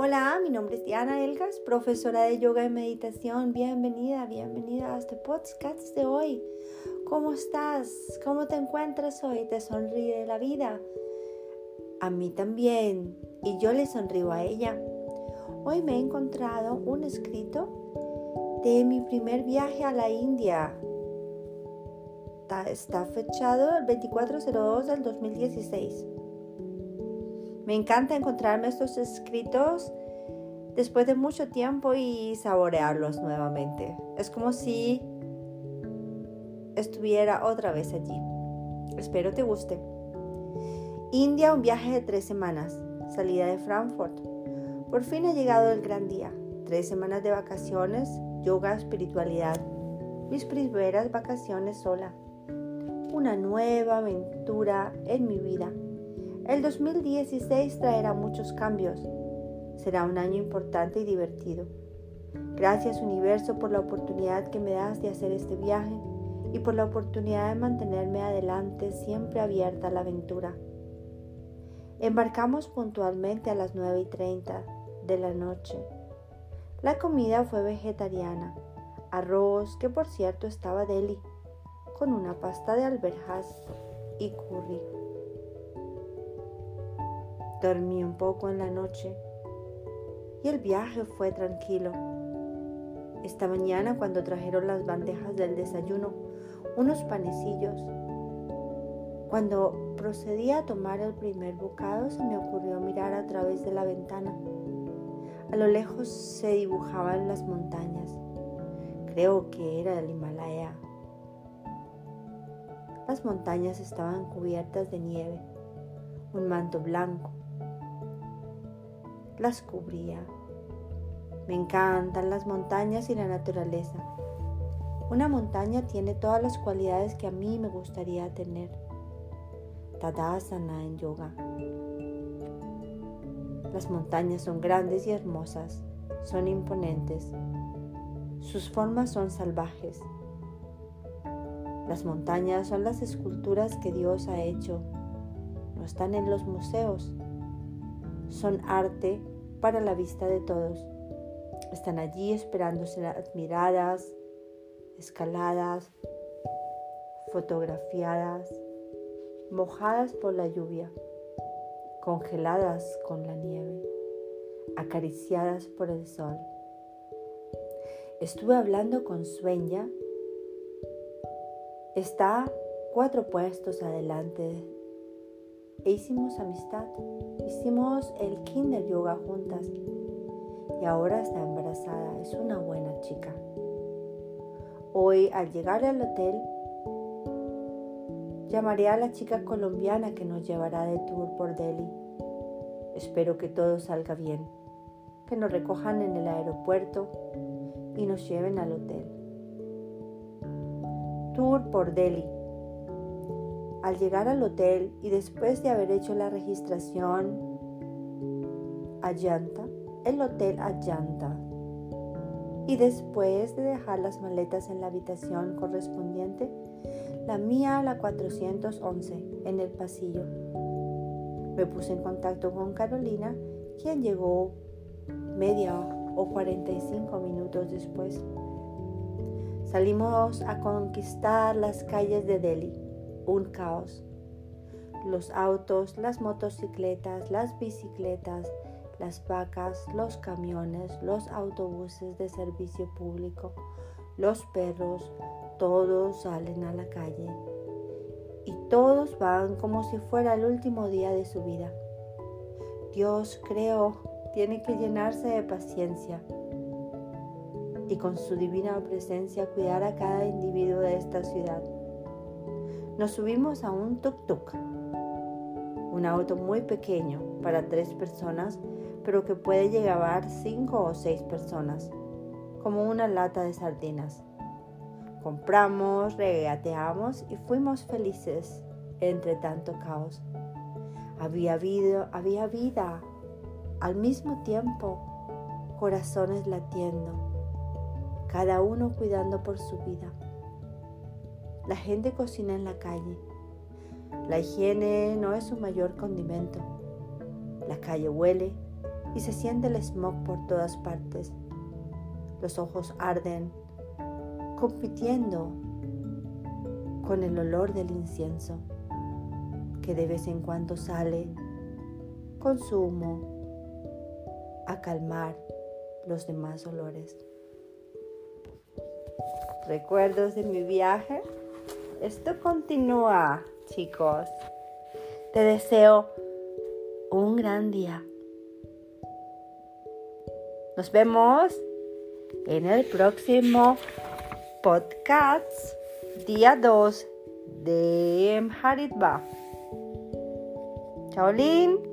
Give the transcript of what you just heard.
Hola, mi nombre es Diana Elgas, profesora de yoga y meditación. Bienvenida, bienvenida a este podcast de hoy. ¿Cómo estás? ¿Cómo te encuentras hoy? ¿Te sonríe la vida? A mí también. Y yo le sonrío a ella. Hoy me he encontrado un escrito de mi primer viaje a la India. Está, fechado el 2402 del 2016. Me encanta encontrarme estos escritos después de mucho tiempo y saborearlos nuevamente. Es como si estuviera otra vez allí. Espero te guste. India, un viaje de tres semanas. Salida de Frankfurt. Por fin ha llegado el gran día. Tres semanas de vacaciones, yoga, espiritualidad. Mis primeras vacaciones sola. Una nueva aventura en mi vida el 2016 traerá muchos cambios. Será un año importante y divertido. Gracias universo por la oportunidad que me das de hacer este viaje y por la oportunidad de mantenerme adelante siempre abierta a la aventura. Embarcamos puntualmente a las 9 y 30 de la noche. La comida fue vegetariana, arroz que por cierto estaba deli, con una pasta de alberjas y curry. Dormí un poco en la noche y el viaje fue tranquilo. Esta mañana cuando trajeron las bandejas del desayuno, unos panecillos, cuando procedí a tomar el primer bocado se me ocurrió mirar a través de la ventana. A lo lejos se dibujaban las montañas. Creo que era el Himalaya. Las montañas estaban cubiertas de nieve, un manto blanco las cubría. Me encantan las montañas y la naturaleza. Una montaña tiene todas las cualidades que a mí me gustaría tener. Tadasana en yoga. Las montañas son grandes y hermosas, son imponentes. Sus formas son salvajes. Las montañas son las esculturas que Dios ha hecho. No están en los museos, son arte para la vista de todos. Están allí esperando ser admiradas, escaladas, fotografiadas, mojadas por la lluvia, congeladas con la nieve, acariciadas por el sol. Estuve hablando con Sueña. Está cuatro puestos adelante e hicimos amistad. Hicimos el kinder yoga juntas y ahora está embarazada. Es una buena chica. Hoy al llegar al hotel llamaré a la chica colombiana que nos llevará de tour por Delhi. Espero que todo salga bien, que nos recojan en el aeropuerto y nos lleven al hotel. Tour por Delhi. Al llegar al hotel y después de haber hecho la registración Ayanta, el hotel Ayanta, y después de dejar las maletas en la habitación correspondiente, la mía a la 411 en el pasillo. Me puse en contacto con Carolina, quien llegó media o 45 minutos después. Salimos a conquistar las calles de Delhi un caos. Los autos, las motocicletas, las bicicletas, las vacas, los camiones, los autobuses de servicio público, los perros, todos salen a la calle y todos van como si fuera el último día de su vida. Dios, creo, tiene que llenarse de paciencia y con su divina presencia cuidar a cada individuo de esta ciudad. Nos subimos a un tuk-tuk, un auto muy pequeño para tres personas, pero que puede llevar cinco o seis personas, como una lata de sardinas. Compramos, regateamos y fuimos felices entre tanto caos. Había vida, había vida, al mismo tiempo, corazones latiendo, cada uno cuidando por su vida. La gente cocina en la calle. La higiene no es su mayor condimento. La calle huele y se siente el smog por todas partes. Los ojos arden, compitiendo con el olor del incienso que de vez en cuando sale con su humo a calmar los demás olores. Recuerdos de mi viaje. Esto continúa, chicos. Te deseo un gran día. Nos vemos en el próximo podcast, día 2 de Haritba. Chao, Lin.